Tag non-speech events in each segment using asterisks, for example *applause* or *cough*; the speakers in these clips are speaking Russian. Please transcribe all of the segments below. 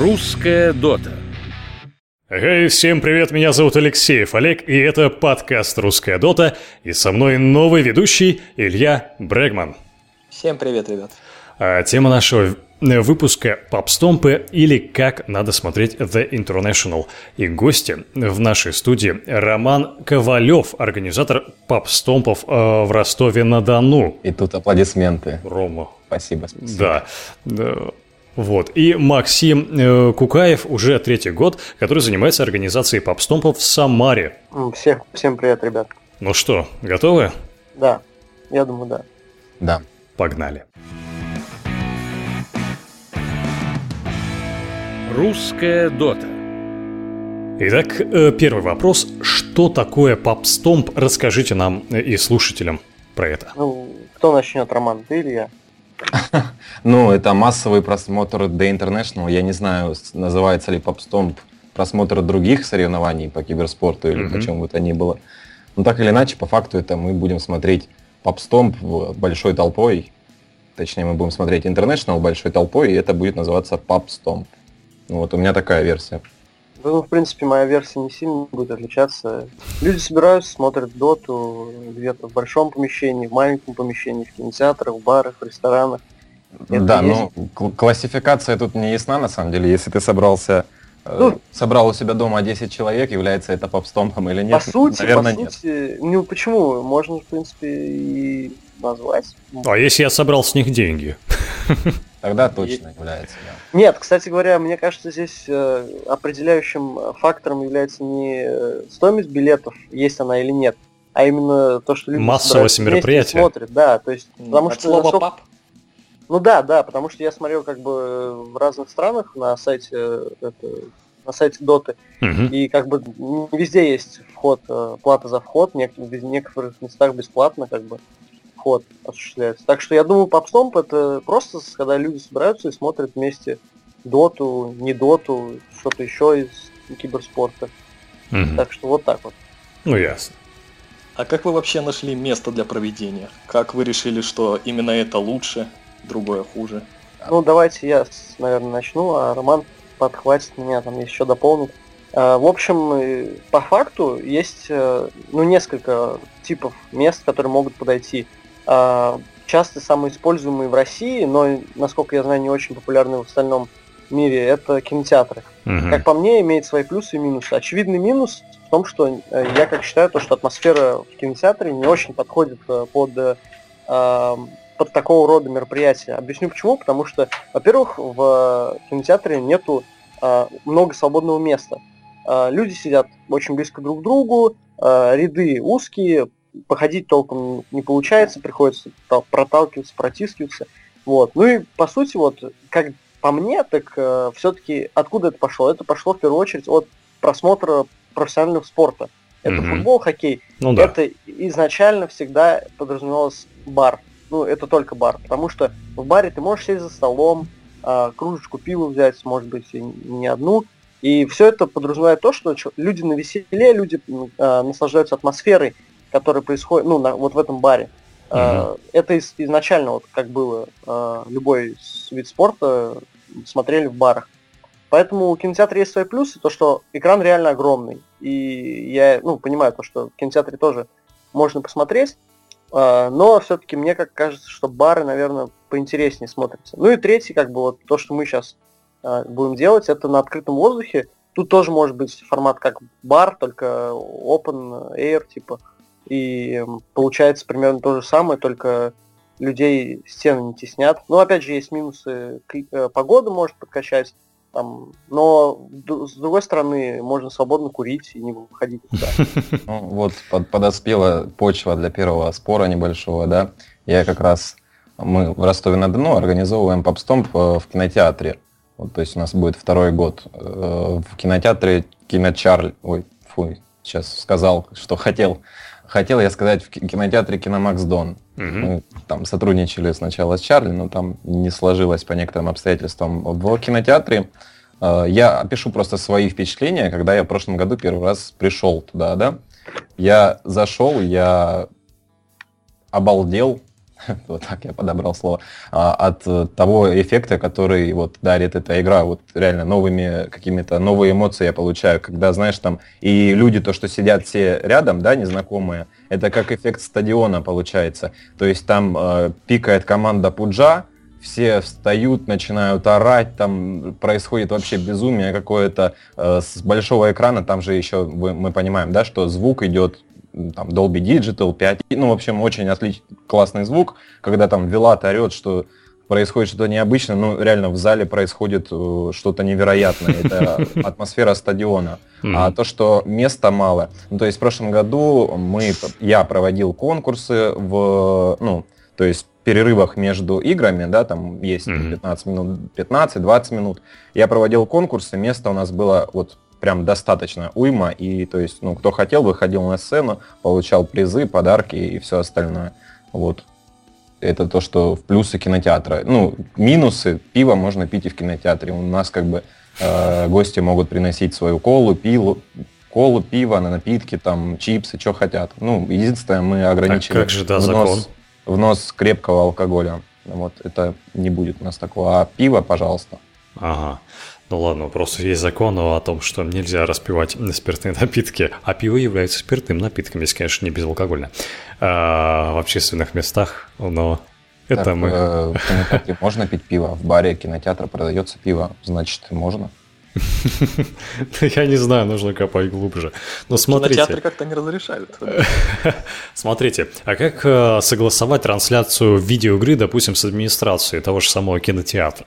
Русская дота. Эй, всем привет, меня зовут Алексеев Олег, и это подкаст «Русская дота», и со мной новый ведущий Илья Брегман. Всем привет, ребят. А, тема нашего выпуска «Попстомпы» или «Как надо смотреть The International». И гости в нашей студии Роман Ковалев, организатор попстомпов э, в Ростове-на-Дону. И тут аплодисменты. Рома. Спасибо, спасибо. Да. Вот. И Максим э, Кукаев уже третий год, который занимается организацией попстомпов в Самаре. Всех, всем привет, ребят. Ну что, готовы? Да, я думаю, да. Да. Погнали. Русская дота. Итак, э, первый вопрос. Что такое попстомп? Расскажите нам и слушателям про это. Ну, кто начнет, Роман, ты или я? *laughs* Ну, это массовый просмотр The International. Я не знаю, называется ли попстомп просмотр других соревнований по киберспорту или по чему бы то ни было. Но так или иначе, по факту это мы будем смотреть попстомп большой толпой. Точнее, мы будем смотреть International большой толпой, и это будет называться попстомп. Ну, вот у меня такая версия. Ну, в принципе, моя версия не сильно будет отличаться. Люди собираются, смотрят доту где-то в большом помещении, в маленьком помещении, в кинотеатрах, в барах, в ресторанах. Это да, есть... ну, классификация тут не ясна, на самом деле. Если ты собрался, э, ну, собрал у себя дома 10 человек, является это попстомпом или нет? По сути, Наверное, по сути, нет. ну почему? Можно, в принципе, и назвать. А если я собрал с них деньги? *laughs* Тогда точно является, да. Нет, кстати говоря, мне кажется, здесь э, определяющим фактором является не э, стоимость билетов, есть она или нет, а именно то, что люди Массовость мероприятия. смотрят, да, то есть, потому От что... Слово насколько... пап? Ну да, да, потому что я смотрел как бы в разных странах на сайте э, это, на сайте Доты, угу. и как бы везде есть вход, плата за вход, в некоторых местах бесплатно, как бы вход осуществляется. Так что я думаю, попстомп это просто, когда люди собираются и смотрят вместе доту, не доту, что-то еще из киберспорта. Угу. Так что вот так вот. Ну ясно. А как вы вообще нашли место для проведения? Как вы решили, что именно это лучше, другое хуже? Ну давайте я, наверное, начну, а Роман подхватит меня, там еще дополнит. А, в общем, по факту есть э, ну, несколько типов мест, которые могут подойти часто самые используемые в России, но, насколько я знаю, не очень популярные в остальном мире, это кинотеатры. Угу. Как по мне, имеет свои плюсы и минусы. Очевидный минус в том, что э, я как считаю, то, что атмосфера в кинотеатре не очень подходит э, под, э, под такого рода мероприятия. Объясню почему. Потому что, во-первых, в кинотеатре нету много свободного места. Люди сидят очень близко друг к другу, ряды узкие, походить толком не получается, приходится проталкиваться, протискиваться. Вот. Ну и по сути, вот, как по мне, так э, все-таки откуда это пошло? Это пошло в первую очередь от просмотра профессионального спорта. Это mm-hmm. футбол, хоккей. Ну, да. Это изначально всегда подразумевалось бар. Ну, это только бар. Потому что в баре ты можешь сесть за столом, э, кружечку пива взять, может быть, и не одну. И все это подразумевает то, что люди на веселе, люди э, наслаждаются атмосферой который происходит, ну, на, вот в этом баре. Mm-hmm. Это из, изначально, вот как было, э, любой вид спорта смотрели в барах. Поэтому у кинотеатра есть свои плюсы, то, что экран реально огромный. И я, ну, понимаю то, что в кинотеатре тоже можно посмотреть, э, но все-таки мне как кажется, что бары, наверное, поинтереснее смотрятся. Ну и третий, как бы, вот то, что мы сейчас будем делать, это на открытом воздухе. Тут тоже может быть формат как бар, только open air, типа. И получается примерно то же самое, только людей стены не теснят. Ну, опять же, есть минусы. Э, погода может подкачать, там, но с другой стороны, можно свободно курить и не выходить туда. *laughs* Ну, вот под, подоспела почва для первого спора небольшого, да. Я как раз, мы в Ростове-на-Дону организовываем попстомп э, в кинотеатре. Вот, то есть у нас будет второй год. Э, в кинотеатре Киночарль, ой, фу, сейчас сказал, что хотел Хотел я сказать в кинотеатре Киномакс Дон. Угу. Мы там сотрудничали сначала с Чарли, но там не сложилось по некоторым обстоятельствам. В кинотеатре э, я опишу просто свои впечатления, когда я в прошлом году первый раз пришел туда, да. Я зашел, я обалдел, *laughs* вот так я подобрал слово, а, от того эффекта, который вот дарит эта игра, вот реально новыми какими-то новые эмоции я получаю, когда, знаешь, там и люди, то, что сидят все рядом, да, незнакомые, это как эффект стадиона получается, то есть там э, пикает команда Пуджа, все встают, начинают орать, там происходит вообще безумие какое-то э, с большого экрана, там же еще мы понимаем, да, что звук идет там Dolby Digital 5, ну, в общем, очень отлич... классный звук, когда там Вилат орет, что происходит что-то необычное, ну, реально в зале происходит э, что-то невероятное, это *laughs* атмосфера стадиона. А то, что места мало, ну, то есть в прошлом году мы, я проводил конкурсы в, ну, то есть перерывах между играми, да, там есть 15 минут, 15-20 минут, я проводил конкурсы, места у нас было вот прям достаточно уйма, и то есть, ну, кто хотел, выходил на сцену, получал призы, подарки и все остальное. Вот. Это то, что в плюсы кинотеатра. Ну, минусы, пиво можно пить и в кинотеатре. У нас как бы э, гости могут приносить свою колу, пилу, колу, пиво, напитки, там, чипсы, что хотят. Ну, единственное, мы ограничили а как же, да, внос, внос крепкого алкоголя. Вот это не будет у нас такого. А пиво, пожалуйста. Ага. Ну ладно, просто есть закон о том, что нельзя распивать спиртные напитки, а пиво является спиртным напитком, если, конечно, не безалкогольно, а, в общественных местах, но это так, мы... Э, в кинотеатре можно пить пиво, в баре кинотеатра продается пиво, значит, можно. *laughs* Я не знаю, нужно копать глубже. Но смотрите. Кинотеатры как-то не разрешают. *laughs* Смотрите, а как э, согласовать трансляцию видеоигры, допустим, с администрацией того же самого кинотеатра?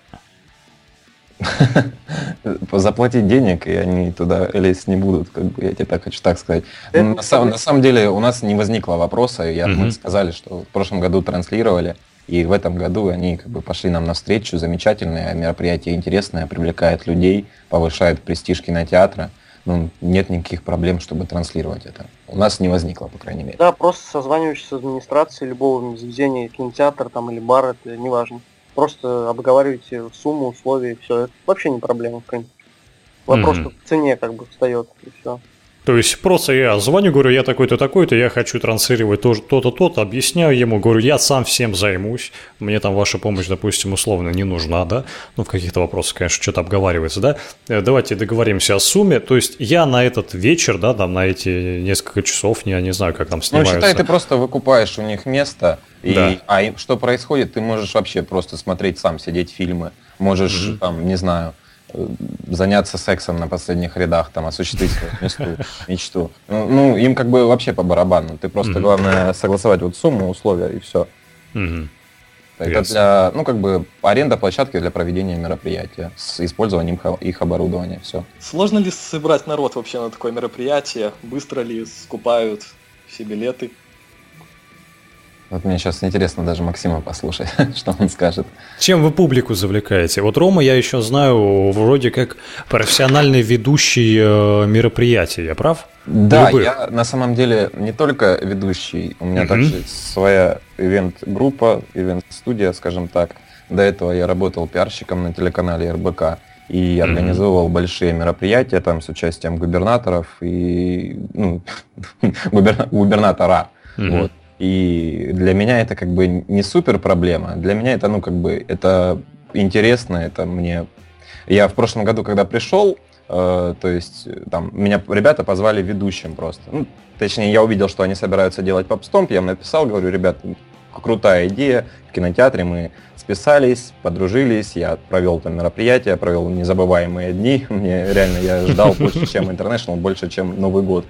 *laughs* заплатить денег, и они туда лезть не будут, как бы, я тебе так хочу так сказать. На, сам, на самом деле у нас не возникло вопроса, я, мы сказали, что в прошлом году транслировали, и в этом году они как бы пошли нам навстречу, замечательное мероприятие, интересное, привлекает людей, повышает престиж кинотеатра. Ну, нет никаких проблем, чтобы транслировать это. У нас не возникло, по крайней мере. Да, просто созваниваешься с администрацией любого заведения, кинотеатр там или бар, это не важно. Просто обговариваете сумму, условия, все. Это вообще не проблема, в принципе. Вопрос mm-hmm. в цене как бы встает, и все. То есть просто я звоню, говорю, я такой-то, такой-то, я хочу транслировать то-то, то-то, объясняю ему, говорю, я сам всем займусь, мне там ваша помощь, допустим, условно не нужна, да, ну, в каких-то вопросах, конечно, что-то обговаривается, да, э, давайте договоримся о сумме, то есть я на этот вечер, да, там, на эти несколько часов, я не знаю, как там снимаются. Ну, считай, ты просто выкупаешь у них место, и, да. а что происходит, ты можешь вообще просто смотреть сам, сидеть фильмы, можешь, mm-hmm. там, не знаю, заняться сексом на последних рядах, там, осуществить свою мечту. мечту. Ну, ну, им как бы вообще по барабану. Ты просто, mm-hmm. главное, согласовать вот сумму, условия и все. Mm-hmm. Это yes. для, ну, как бы, аренда площадки для проведения мероприятия с использованием их оборудования, все. Сложно ли собрать народ вообще на такое мероприятие? Быстро ли скупают все билеты? Вот мне сейчас интересно даже Максима послушать, *laughs* что он скажет. Чем вы публику завлекаете? Вот Рома, я еще знаю, вроде как профессиональный ведущий э, мероприятий, я прав? Да, Любых. я на самом деле не только ведущий, у меня угу. также своя ивент-группа, ивент-студия, скажем так. До этого я работал пиарщиком на телеканале РБК и организовывал большие мероприятия там с участием губернаторов и ну, *laughs* губернатора. mm Вот. И для меня это как бы не супер проблема. Для меня это, ну, как бы, это интересно, это мне... Я в прошлом году, когда пришел, э, то есть там меня ребята позвали ведущим просто. Ну, точнее, я увидел, что они собираются делать попстомп, я им написал, говорю, ребят, крутая идея, в кинотеатре мы списались, подружились, я провел там мероприятие, провел незабываемые дни, *laughs* мне реально, я ждал больше, чем International, больше, чем Новый год.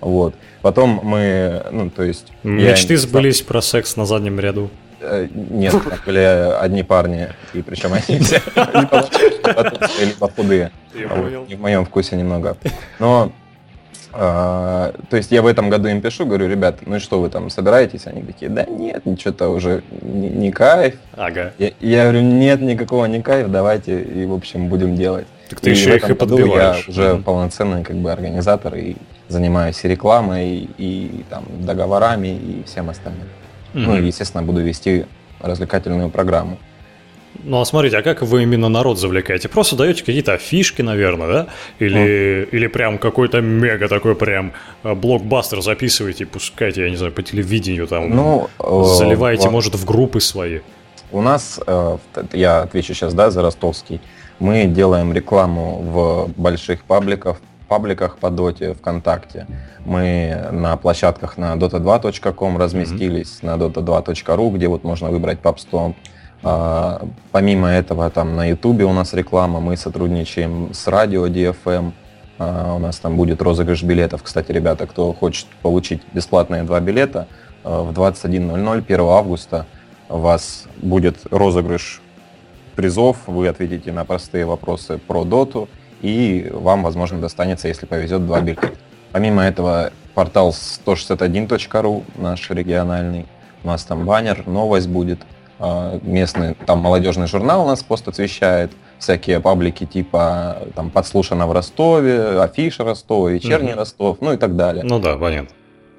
Вот. Потом мы, ну, то есть... Мечты я... сбылись про секс на заднем ряду. Э, нет, были одни парни, и причем они все либо худые. Не в моем вкусе немного. Но а, то есть я в этом году им пишу, говорю, ребят, ну и что вы там собираетесь? Они такие, да нет, ничего-то уже не, не кайф. Ага. Я, я говорю, нет никакого не кайф, давайте и в общем будем делать. Так ты и еще их и подбиваешь. Я уже mm-hmm. полноценный как бы организатор и занимаюсь и рекламой, и, там договорами, и всем остальным. Mm-hmm. Ну и, естественно, буду вести развлекательную программу. Ну а смотрите, а как вы именно народ завлекаете? Просто даете какие-то фишки, наверное, да? Или, mm. или прям какой-то мега такой прям э, блокбастер записываете и пускаете, я не знаю, по телевидению там, ну, заливаете, э, может, в группы свои? У нас, э, я отвечу сейчас, да, за ростовский, мы делаем рекламу в больших пабликах, пабликах по доте ВКонтакте. Мы на площадках на dota2.com разместились, mm-hmm. на dota2.ru, где вот можно выбрать PubStomp. А, помимо этого, там на Ютубе у нас реклама, мы сотрудничаем с радио DFM. А, у нас там будет розыгрыш билетов. Кстати, ребята, кто хочет получить бесплатные два билета, а, в 21.00 1 августа у вас будет розыгрыш призов, вы ответите на простые вопросы про доту, и вам, возможно, достанется, если повезет, два билета. Помимо этого, портал 161.ru, наш региональный, у нас там баннер, новость будет – а, местный, там молодежный журнал у нас пост освещает, всякие паблики типа там подслушано в Ростове, афиша Ростова, вечерний угу. Ростов, ну и так далее. Ну да, понятно.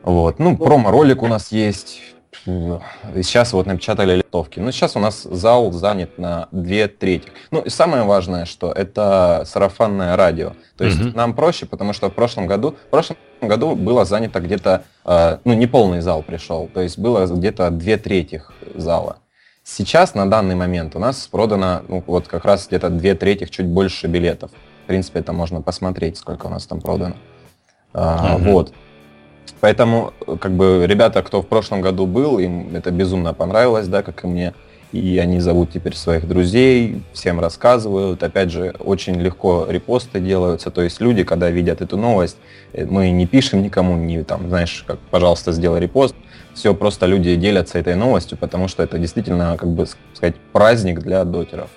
Вот, ну, промо-ролик у нас есть. Сейчас вот напечатали литовки. Ну, сейчас у нас зал занят на две трети. Ну, и самое важное, что это сарафанное радио. То есть угу. нам проще, потому что в прошлом году, в прошлом году было занято где-то, э, ну, не полный зал пришел, то есть было где-то две трети зала. Сейчас, на данный момент, у нас продано ну, вот как раз где-то две трети, чуть больше билетов. В принципе, это можно посмотреть, сколько у нас там продано. Угу. Вот. Поэтому, как бы, ребята, кто в прошлом году был, им это безумно понравилось, да, как и мне. И они зовут теперь своих друзей, всем рассказывают. Опять же, очень легко репосты делаются. То есть люди, когда видят эту новость, э, мы не пишем никому, не там, знаешь, как, пожалуйста, сделай репост все, просто люди делятся этой новостью, потому что это действительно, как бы сказать, праздник для дотеров.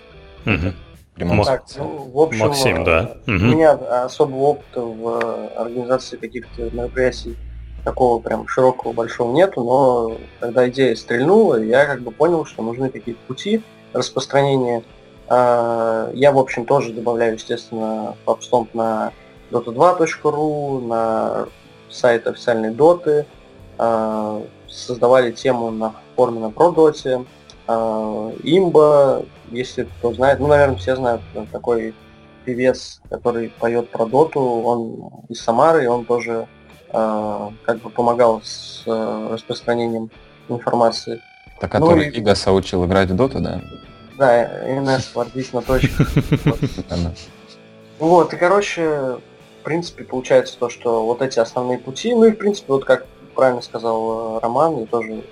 Угу. Так, ну, в общем, Максим, да. У меня особого опыта в организации каких-то мероприятий такого прям широкого, большого нету, но когда идея стрельнула, я как бы понял, что нужны какие-то пути распространения. А, я, в общем, тоже добавляю, естественно, PubStomp на dota2.ru, на сайт официальной доты, а, создавали тему на форме на продоте. А, имба, если кто знает, ну, наверное, все знают, такой певец, который поет про доту, он из Самары, и он тоже э, как бы помогал с э, распространением информации. Это который ну, Игаса учил играть в доту, да? Да, НС, отлично, точно. Вот, и короче, в принципе, получается то, что вот эти основные пути, ну и в принципе, вот как правильно сказал э, Роман, и тоже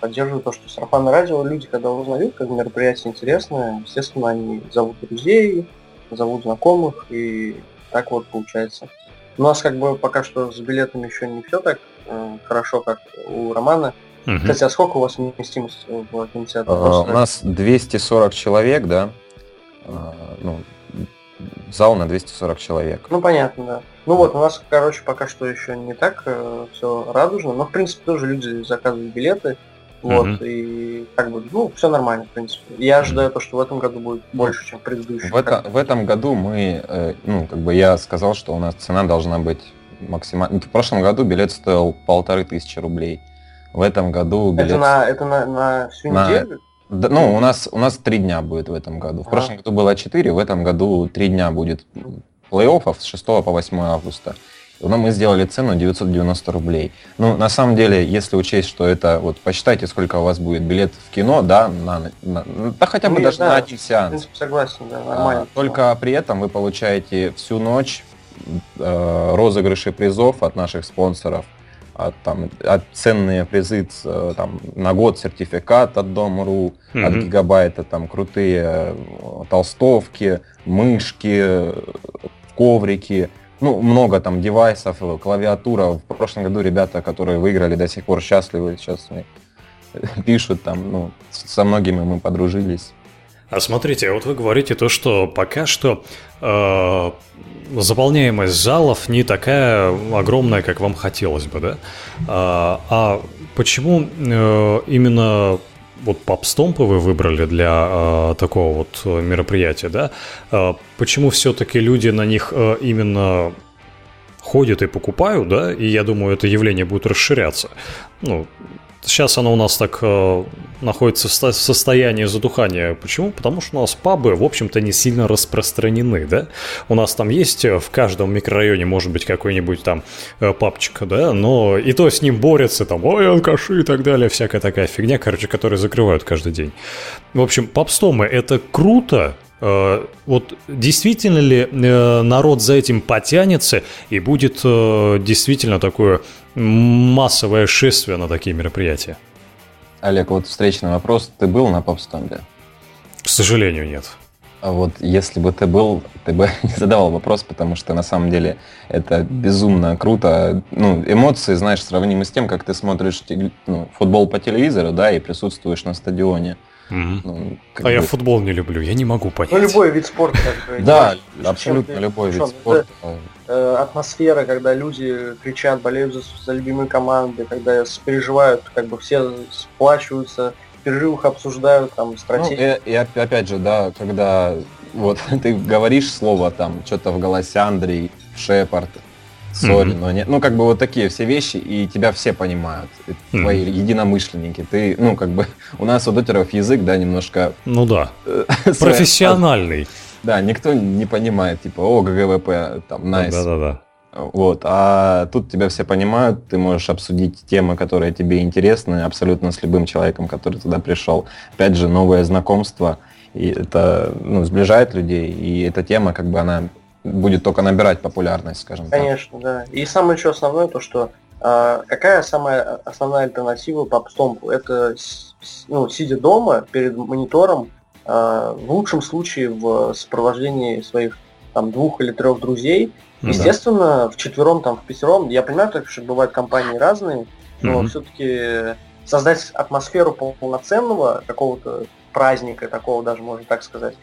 поддерживаю то, что сарафанное радио люди, когда узнают, как мероприятие интересное, естественно, они зовут друзей, зовут знакомых, и так вот получается. У нас как бы пока что с билетами еще не все так э, хорошо, как у Романа. Угу. Кстати, а сколько у вас вместимость в кинотеатре? Uh, у нас 240 человек, да. Uh, ну, зал на 240 человек. Ну понятно, да. Ну вот, у нас, короче, пока что еще не так э, все радужно, но в принципе тоже люди заказывают билеты. Вот, mm-hmm. и как бы, ну, все нормально, в принципе. Я ожидаю то, что в этом году будет больше, чем в предыдущем. В, это, в этом году мы, э, ну, как бы я сказал, что у нас цена должна быть максимально... В прошлом году билет стоил полторы тысячи рублей. В этом году билет... Это на, это на, на всю на... неделю? Да, ну, у нас, у нас три дня будет в этом году. В а. прошлом году было четыре, в этом году три дня будет плей-оффов с 6 по 8 августа. Но мы сделали цену 990 рублей. Ну, на самом деле, если учесть, что это, вот посчитайте, сколько у вас будет билет в кино, да, на, на, да хотя бы ну, даже да, на один сеанс. В принципе, согласен, да, нормально. А, только при этом вы получаете всю ночь э, розыгрыши призов от наших спонсоров, от, там, от ценные призы э, там, на год сертификат от Дом.ру, mm-hmm. от Гигабайта, там крутые э, толстовки, мышки, коврики, ну, много там девайсов, клавиатура. В прошлом году ребята, которые выиграли, до сих пор счастливы, сейчас *laughs* пишут там, ну, со многими мы подружились. А смотрите, вот вы говорите то, что пока что э, заполняемость залов не такая огромная, как вам хотелось бы, да? А, а почему э, именно вот попстомпы вы выбрали для э, такого вот мероприятия, да? Э, почему все-таки люди на них э, именно ходят и покупают, да, и я думаю, это явление будет расширяться. Ну, Сейчас оно у нас так э, находится в состоянии задухания. Почему? Потому что у нас пабы, в общем-то, не сильно распространены, да? У нас там есть э, в каждом микрорайоне, может быть, какой-нибудь там э, папчик, да? Но и то с ним борются, там, ой, алкаши и так далее, всякая такая фигня, короче, которые закрывают каждый день. В общем, пабстомы – это круто, э, вот действительно ли э, народ за этим потянется и будет действительно такое массовое шествие на такие мероприятия? Олег, вот встречный вопрос. Ты был на попстомбе? К сожалению, нет. А вот если бы ты был, ты бы *laughs* не задавал вопрос, потому что на самом деле это безумно круто. Ну, эмоции, знаешь, сравнимы с тем, как ты смотришь ну, футбол по телевизору, да, и присутствуешь на стадионе. Угу. Ну, а бы... я футбол не люблю, я не могу понять. Ну, любой вид спорта. Как бы, да, *laughs* абсолютно любой вид спорта. Э, атмосфера, когда люди кричат, болеют за, любимые команды, когда переживают, как бы все сплачиваются, в перерывах обсуждают там стратегии. Ну, и, и опять же, да, когда вот *laughs* ты говоришь слово там, что-то в голосе Андрей, Шепард, Sorry, mm-hmm. но нет. Ну, как бы вот такие все вещи, и тебя все понимают. Mm-hmm. Твои единомышленники. Ты, ну, как бы, *laughs* у нас у дотеров язык, да, немножко... Ну да. *laughs* *laughs* Профессиональный. Да, никто не понимает, типа, о, GGWP, там, nice. Nice. Да-да-да. Вот, а тут тебя все понимают, ты можешь обсудить темы, которые тебе интересны, абсолютно с любым человеком, который туда пришел. Опять же, новое знакомство, и это ну, сближает людей, и эта тема, как бы, она будет только набирать популярность, скажем Конечно, так. Конечно, да. И самое еще основное то, что а, какая самая основная альтернатива попстомпу? Это ну, сидя дома перед монитором, Э, в лучшем случае в сопровождении своих там двух или трех друзей. Ну, Естественно, да. в четвером, там, в пятером, я понимаю, так, что бывают компании разные, но mm все-таки создать атмосферу полноценного какого-то праздника, такого даже, можно так сказать,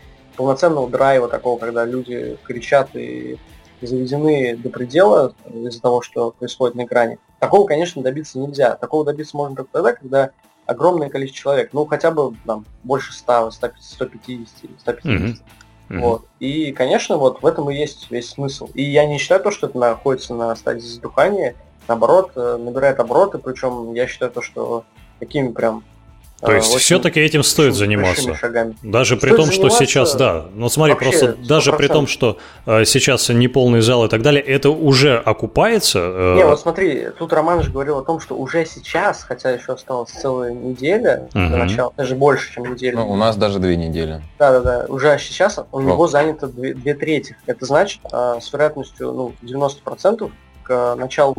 полноценного драйва такого, когда люди кричат и заведены до предела из-за того, что происходит на экране. Такого, конечно, добиться нельзя. Такого добиться можно только тогда, когда огромное количество человек, ну хотя бы там больше 100, 150, 150. Mm-hmm. Вот. И, конечно, вот в этом и есть весь смысл. И я не считаю то, что это находится на стадии задухания. Наоборот, э, набирает обороты, причем я считаю то, что такими прям то есть все-таки этим стоит заниматься. Шагами. Даже стоит при том, что сейчас, да, ну смотри, просто 100%. даже при том, что э, сейчас неполный зал и так далее, это уже окупается. Э... Не, вот смотри, тут Роман же говорил о том, что уже сейчас, хотя еще осталась целая неделя угу. до начала, даже больше, чем неделя. Ну, у нас даже две недели. Да-да-да, уже сейчас у О. него занято две, две трети. Это значит, э, с вероятностью ну, 90% к началу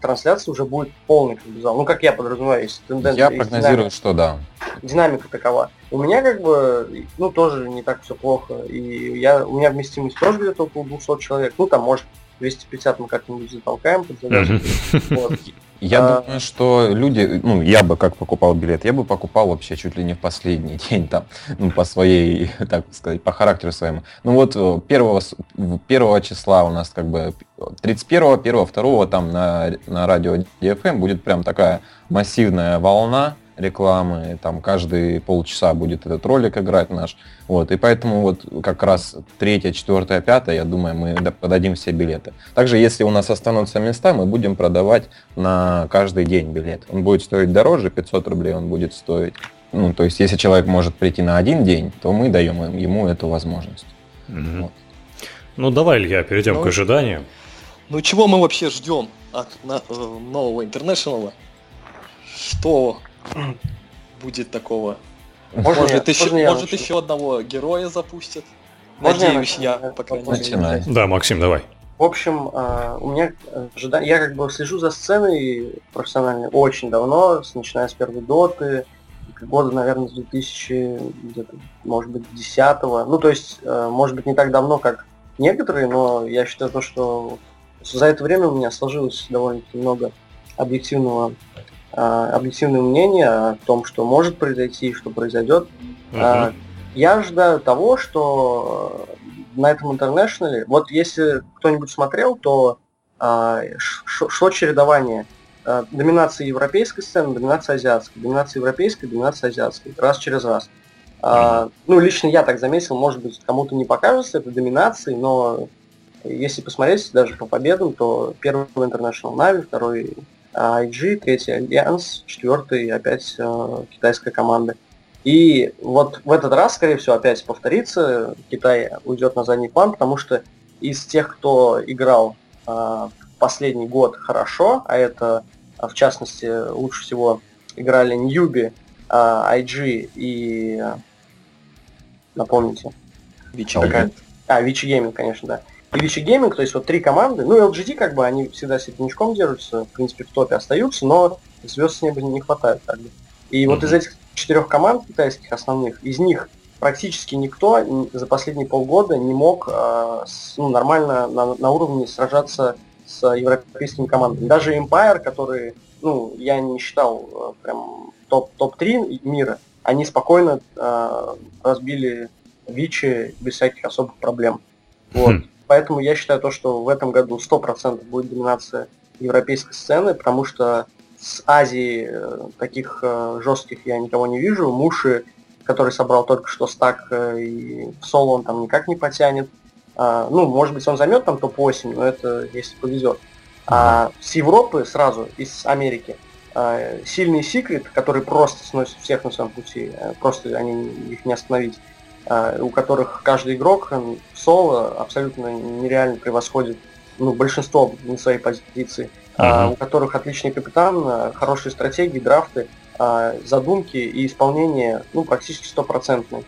трансляции уже будет полный как бы, зал. Ну, как я подразумеваю, если тенденция... Я прогнозирую, динамика, что да. Динамика такова. У меня как бы, ну, тоже не так все плохо. И я, у меня вместимость тоже где-то около 200 человек. Ну, там, может, 250 мы как-нибудь затолкаем под *laughs* Вот. Я а... думаю, что люди, ну, я бы как покупал билет, я бы покупал вообще чуть ли не в последний *laughs* день, там, ну, по своей, *laughs* так сказать, по характеру своему. Ну, вот э, первого, первого числа у нас как бы 31, 1, 2 там на, на радио DFM будет прям такая массивная волна, рекламы, там каждые полчаса будет этот ролик играть наш. Вот, и поэтому вот как раз третье, четвертое, пятое, я думаю, мы подадим все билеты. Также, если у нас останутся места, мы будем продавать на каждый день билет. Он будет стоить дороже, 500 рублей он будет стоить. Ну, то есть, если человек может прийти на один день, то мы даем ему эту возможность. Угу. Вот. Ну, давай, Илья, перейдем ну, к ожиданию. Ну, чего мы вообще ждем от на, э, нового интернешнла? Что будет такого. Можно может, я, еще, можно может еще одного героя запустят. Можно Надеюсь я, я по крайней мере. Да, Максим, давай. В общем, а, у меня ожидание, я как бы слежу за сценой профессионально очень давно, начиная с первой доты, года, наверное, с 2000, где-то, может быть, 10 Ну, то есть, э, может быть, не так давно, как некоторые, но я считаю то, что за это время у меня сложилось довольно-таки много объективного объективное мнение о том, что может произойти и что произойдет. Uh-huh. Я ожидаю того, что на этом интернешнале, вот если кто-нибудь смотрел, то а, шло чередование доминации европейской сцены, доминации азиатской, доминации европейской, доминации азиатской, раз через раз. Uh-huh. Ну, лично я так заметил, может быть, кому-то не покажется это доминацией, но если посмотреть даже по победам, то первый International Na'Vi, второй IG, третий Альянс, четвертый опять э, китайская команда. И вот в этот раз, скорее всего, опять повторится, Китай уйдет на задний план, потому что из тех, кто играл э, последний год хорошо, а это, а, в частности, лучше всего играли Newbee, э, IG и... Напомните. Vici Gaming. А, Vici Gaming, конечно, да. Vici Gaming, то есть вот три команды. Ну, LGD, как бы, они всегда середнячком держатся, в принципе, в топе остаются, но звезд с неба не хватает, как бы. И mm-hmm. вот из этих четырех команд китайских основных, из них практически никто за последние полгода не мог э, с, ну, нормально на, на уровне сражаться с европейскими командами. Даже Empire, который, ну, я не считал э, прям топ, топ-3 мира, они спокойно э, разбили Вичи без всяких особых проблем. Вот. Хм. Поэтому я считаю то, что в этом году 100% будет доминация европейской сцены, потому что с Азии э, таких э, жестких я никого не вижу. Муши, который собрал только что стак, э, и в соло он там никак не потянет. А, ну, может быть, он займет там топ-8, но это если повезет. А с Европы сразу, из Америки, сильный секрет, который просто сносит всех на своем пути, просто они их не остановить, у которых каждый игрок в соло абсолютно нереально превосходит ну, большинство на своей позиции uh-huh. у которых отличный капитан, а, хорошие стратегии, драфты, а, задумки и исполнение ну, практически стопроцентные.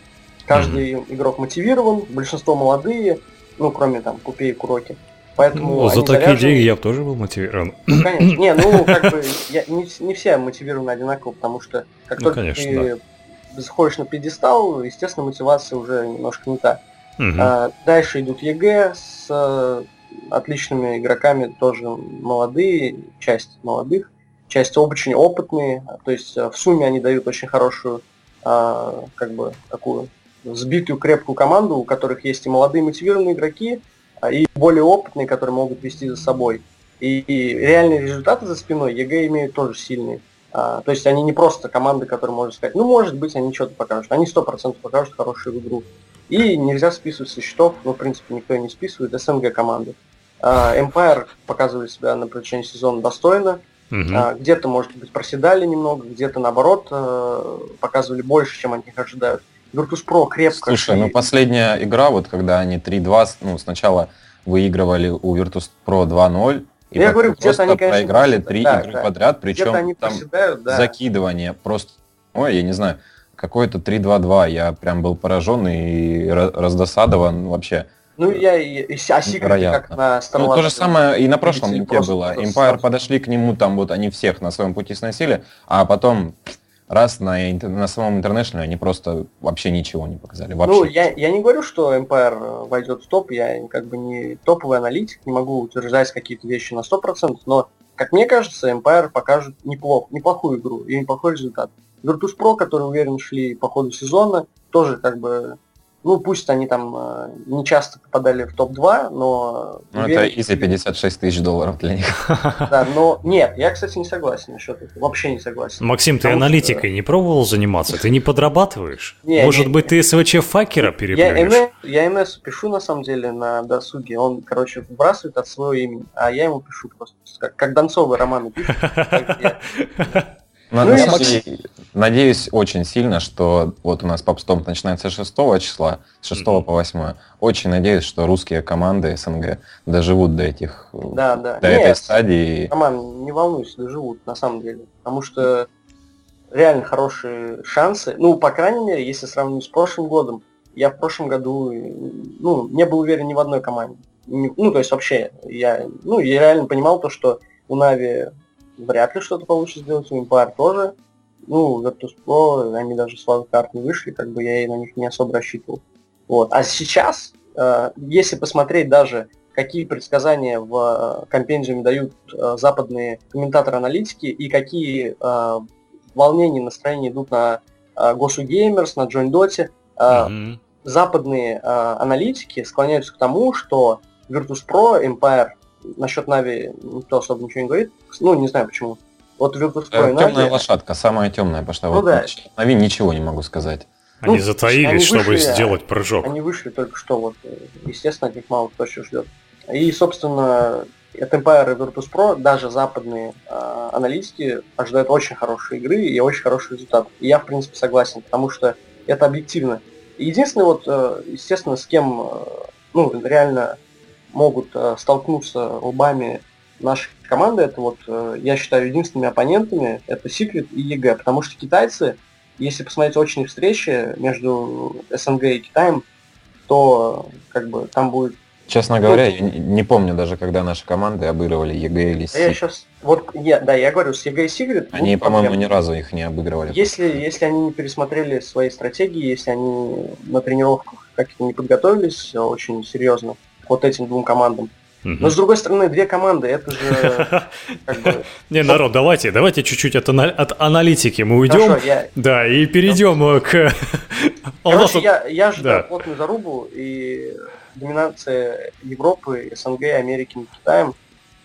Каждый uh-huh. игрок мотивирован, большинство молодые, ну, кроме там Puppey и KuroKy. Поэтому ну, за такие заряжены... деньги я бы тоже был мотивирован. Ну, конечно. Не, ну, как бы, *laughs* я, не, не все мотивированы одинаково, потому что как ну, только конечно, ты да. Заходишь на пьедестал, естественно, мотивация уже немножко не та. Угу. А, дальше идут EG с отличными игроками тоже молодые, часть молодых, часть очень опытные. То есть э, в сумме они дают очень хорошую, а, как бы такую сбитую, крепкую команду, у которых есть и молодые мотивированные игроки, а, и более опытные, которые могут вести за собой. И, и реальные результаты за спиной EG имеют тоже сильные. А, то есть они не просто команды, которые можно сказать, ну, может быть, они что-то покажут. Они 100% покажут хорошую игру. И нельзя списывать со счетов, ну, в принципе, никто не списывает, СНГ команды. А, Empire показывали себя на протяжении сезона достойно. Угу. Где-то, может быть, проседали немного, где-то, наоборот, э, показывали больше, чем от них ожидают. Virtus.pro крепко. Слушай, ну последняя игра, вот когда они 3-2, ну, сначала выигрывали у Virtus.pro 2-0, и я говорю, просто они, конечно, проиграли три да, игры да. подряд, причем они там да. закидывание просто, ой, я не знаю, какое-то 3-2-2, я прям был поражен и раздосадован вообще. Ну, я и, и а как на Ну, то же самое и на прошлом линке было. Empire подошли к нему, там вот они всех на своем пути сносили, а потом раз на, на самом интернешнале они просто вообще ничего не показали. Вообще. Ну, я, я не говорю, что Empire войдет в топ, я как бы не топовый аналитик, не могу утверждать какие-то вещи на 100%, но, как мне кажется, Empire покажет неплохо, неплохую игру и неплохой результат. Virtus.pro, которые уверенно шли по ходу сезона, тоже как бы ну, пусть они там э, не часто попадали в топ-2, но... Ну, это и за 56 тысяч долларов для них. *laughs* Да, но нет, я, кстати, не согласен насчет этого. Вообще не согласен. Максим, ты аналитикой не пробовал заниматься? Ты не подрабатываешь? *laughs* Не, Может не, быть, ты СВЧ-факера переплюнешь? Я, я МС пишу, на самом деле, на досуге. Он, короче, выбрасывает от своего имени, а я ему пишу просто. Как, как Донцовый романы *laughs* пишет. Ну, надеюсь, надеюсь очень сильно, что вот у нас попстом начинается с 6 числа, с 6 mm-hmm. по 8. Очень надеюсь, что русские команды СНГ доживут до этих да, да. до Нет, этой стадии. Роман, не волнуйся, доживут на самом деле. Потому что реально хорошие шансы. Ну, по крайней мере, если сравнить с прошлым годом, я в прошлом году ну, не был уверен ни в одной команде. Ну, то есть вообще, я, ну, я реально понимал то, что у Нави вряд ли что-то получится сделать. У Empire тоже. Ну, Virtus.pro, они даже с карт не вышли, как бы я и на них не особо рассчитывал. Вот. А сейчас, э, если посмотреть даже, какие предсказания в э, компендиуме дают э, западные комментаторы-аналитики и какие э, волнения, настроения идут на э, Госу Геймерс, на Join Dot, э, mm-hmm. западные э, аналитики склоняются к тому, что Virtus.pro, Empire насчет Нави никто особо ничего не говорит. Ну, не знаю почему. Вот Virtus Pro и Темная лошадка, самая темная пошла. Ну, вот да. Нави ничего не могу сказать. Они ну, затаились, они чтобы вышли, сделать прыжок. Они вышли только что, вот, естественно, от них мало кто еще ждет. И, собственно, от Empire и Virtus Pro даже западные э, аналитики ожидают очень хорошие игры и очень хороший результат. И я, в принципе, согласен, потому что это объективно. Единственное, вот, э, естественно, с кем э, ну, реально могут э, столкнуться лбами наши команды, это вот, э, я считаю, единственными оппонентами, это Secret и EG, потому что китайцы, если посмотреть очные встречи между СНГ и Китаем, то как бы там будет Честно говоря, я не помню даже, когда наши команды обыгрывали EG или Сигрид. Я сейчас, вот, я, да, я говорю, с EG и Сигрид... Они, по-моему, ни разу их не обыгрывали. Если, если они не пересмотрели свои стратегии, если они на тренировках как-то не подготовились очень серьезно вот этим двум командам, но с другой стороны, две команды, это же *laughs* как бы... Не, народ, давайте, давайте чуть-чуть от, от аналитики мы уйдем. Хорошо, я... Да, и перейдем ну, к... *laughs* Короче, я, я ожидаю да. плотную зарубу, и доминация Европы, СНГ, Америки над Китаем.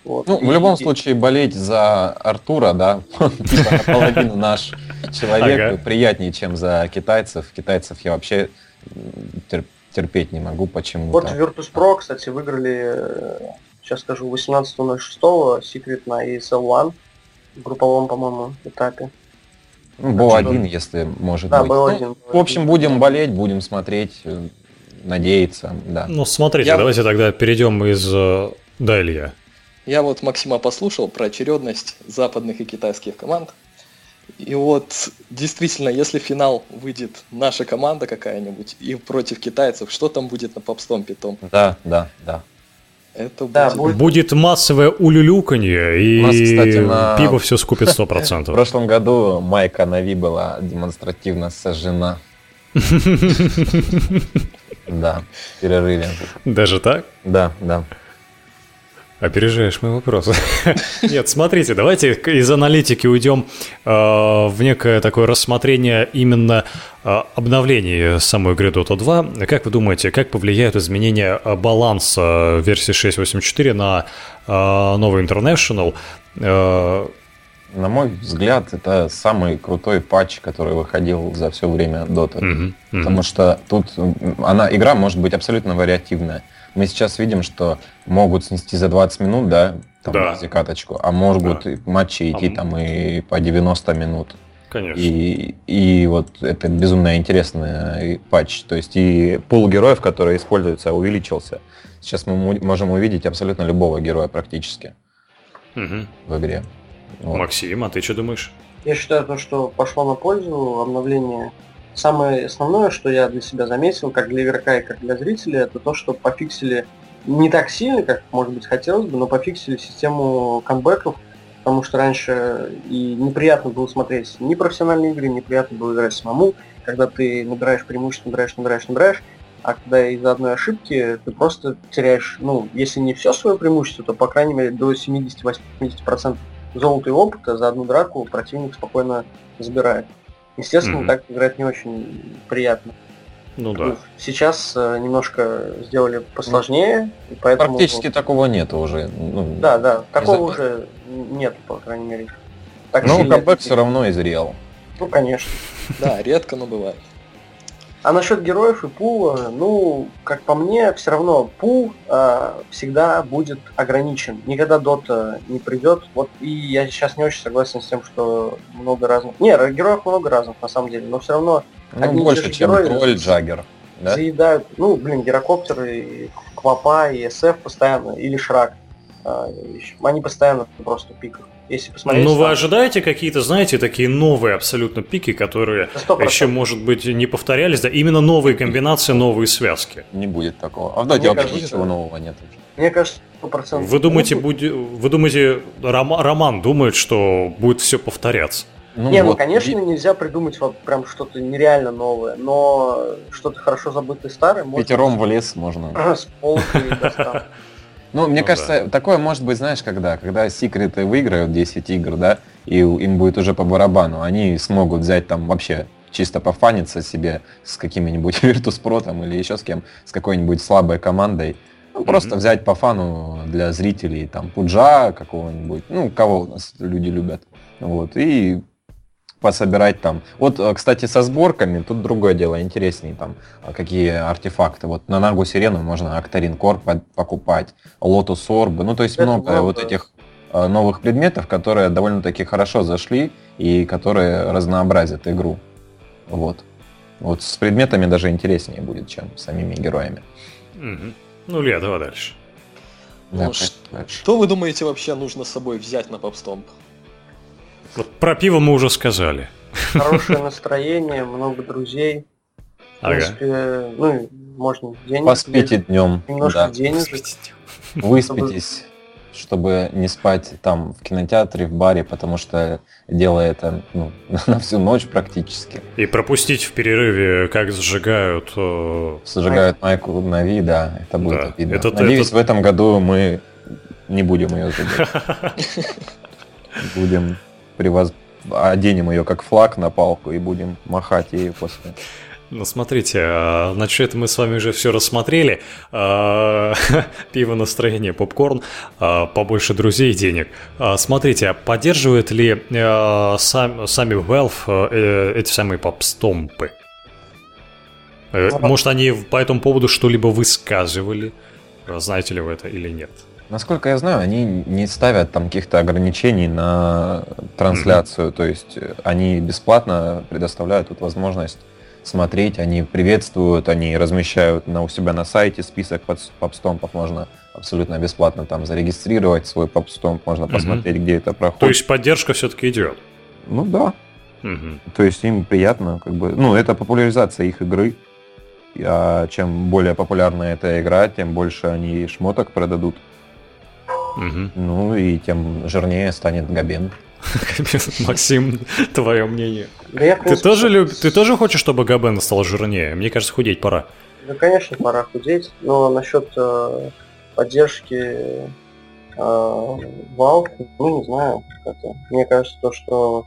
Вот. Ну, и, в любом и... случае, болеть за Артура, да, *laughs* типа наполовину наш человек, приятнее, чем за китайцев. Китайцев я вообще терпеть не могу почему-то. Вот Virtus.pro, кстати, выиграли, сейчас скажу, 18.06 секрет на ESL One в групповом, по-моему, этапе. Ну, был один, если может да, быть. Был ну, один. В общем, будем болеть, будем смотреть, э, надеяться, да. Ну, смотрите, Я... давайте тогда перейдем из... Э, да, Илья. Я вот Максима послушал про очередность западных и китайских команд. И вот действительно, если финал выйдет наша команда какая-нибудь и против китайцев, что там будет на попстом питом? Да, да, да. Это да, будет... будет массовое улюлюканье, и нас, кстати, на... пиво все скупит 100%. *laughs* В прошлом году Майка Нави была демонстративно сожжена. *laughs* Да, в перерыве. Даже так? Да, да. Опережаешь мой вопрос. *laughs* Нет, смотрите, давайте из аналитики уйдем э, в некое такое рассмотрение именно э, обновлений самой игры Dota 2. Как вы думаете, как повлияют изменения баланса версии 6.8.4 на э, новый International? Э, на мой взгляд, это самый крутой патч, который выходил за все время Dota. Mm-hmm. Mm-hmm. Потому что тут она, игра может быть абсолютно вариативная. Мы сейчас видим, что могут снести за 20 минут, да, там, да. каточку, а могут да. матчи идти а... там и по 90 минут. Конечно. И, и вот это безумно интересный патч. То есть и пул героев, который используется, увеличился. Сейчас мы можем увидеть абсолютно любого героя практически угу. в игре. Вот. Максим, а ты что думаешь? Я считаю, то, что пошло на пользу обновление Самое основное, что я для себя заметил, как для игрока и как для зрителя, это то, что пофиксили не так сильно, как, может быть, хотелось бы, но пофиксили систему камбэков, потому что раньше и неприятно было смотреть ни профессиональные игры, неприятно было играть самому, когда ты набираешь преимущество, набираешь, набираешь, набираешь, а когда из-за одной ошибки ты просто теряешь, ну, если не все свое преимущество, то, по крайней мере, до 70-80% золота и опыта за одну драку противник спокойно забирает. Естественно, mm-hmm. так играть не очень приятно. Ну да. Сейчас э, немножко сделали посложнее, и поэтому... Практически такого нет уже. Ну, да, да, такого уже нет, по крайней мере. Так но камбэк все равно изрел. Ну, конечно. Да, редко, но бывает. А насчет героев и пула, ну, как по мне, все равно пул э, всегда будет ограничен. Никогда дота не придет. Вот и я сейчас не очень согласен с тем, что много разных. Не, героев много разных на самом деле, но все равно ну, одни больше, чем герои тролль, Джаггер. Да? Заедают, ну, блин, гирокоптеры, Квапа, и СФ постоянно, или Шрак. А, они постоянно просто пикают. Если посмотреть. Ну, вы там... ожидаете какие-то, знаете, такие новые абсолютно пики, которые 100%. еще, может быть, не повторялись, да, именно новые комбинации, новые связки. Не будет такого. А в Доте вообще кажется, ничего нового нет. Мне кажется, 100%. Вы думаете, будет, вы думаете, Роман, Роман думает, что будет все повторяться? Ну, не, ну, вот. ну конечно, нельзя придумать вот прям что-то нереально новое, но что-то хорошо забытое старое можно... Пятером в лес можно. *laughs* С полкой Ну, мне ну, кажется, да. такое может быть, знаешь, когда? Когда секреты выиграют 10 игр, да, и им будет уже по барабану, они смогут взять там вообще чисто пофаниться себе с какими-нибудь *laughs* Virtus.pro или еще с кем, с какой-нибудь слабой командой. Ну, mm-hmm. просто взять по фану для зрителей, там, Пуджа какого-нибудь, ну, кого у нас люди любят. Вот, и пособирать там. Вот, э, кстати, со сборками тут другое дело, интереснее там, а какие артефакты. Вот на Нагу Сирену можно Octarine Core покупать, Lotus Orb ы, ну то есть Это много, много вот этих э, новых предметов, которые довольно-таки хорошо зашли и которые разнообразят игру. Вот. Вот с предметами даже интереснее будет, чем с самими героями. Угу. Ну, Лея, давай дальше. Ну, да, что вы думаете вообще нужно с собой взять на попстомп? Вот про пиво мы уже сказали. Хорошее настроение, много друзей. В ага. принципе, ну, можно денег. Поспите днем. Немножко да. денежек. Выспитесь чтобы не спать там в кинотеатре, в баре, потому что дело это ну, *laughs* на всю ночь практически. И пропустить в перерыве, как сжигают... Э... Сжигают Майку Нави, да, это будет да. обидно. Это, Надеюсь, это... в этом году мы не будем ее сжигать. *laughs* Будем превоз... оденем ее как флаг на палку и будем махать ею после. Ну, смотрите, а, значит, мы с вами уже все рассмотрели. А, *laughs* пиво, настроение, попкорн, а, побольше друзей и денег. Смотрите, поддерживают ли сами Valve э, эти самые попстомпы? Э, может, они по этому поводу что-либо высказывали? Знаете ли вы это или нет? Насколько я знаю, они не ставят там каких-то ограничений на трансляцию, mm-hmm. то есть э, они бесплатно предоставляют тут возможность смотреть, они приветствуют, они размещают на, у себя на сайте список попстомпов, можно абсолютно бесплатно там зарегистрировать свой попстомп, можно посмотреть, угу. где это проходит. То есть поддержка все-таки идет? Ну да. Угу. То есть им приятно, как бы, ну это популяризация их игры. А чем более популярна эта игра, тем больше они шмоток продадут. Угу. Ну и тем жирнее станет Габен. Максим, твое мнение. Да ты, тоже люб... ты тоже хочешь, чтобы Габен стал жирнее? Мне кажется, худеть пора. Ну, конечно, пора худеть, но насчет э, поддержки э, Valve, ну, не знаю, мне кажется, то, что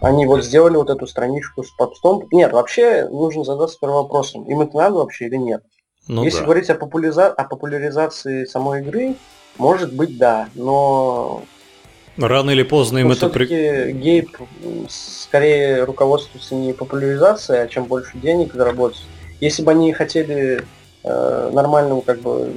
они вот сделали вот эту страничку с подстом. Нет, вообще нужно задаться первым вопросом, им это надо вообще или нет. Ну, Если да. говорить о, популяриза... о популяризации самой игры, может быть, да, но Рано или поздно им Но это... при... Гейб скорее руководствуется не популяризацией, а чем больше денег заработать. Если бы они хотели э, нормального как бы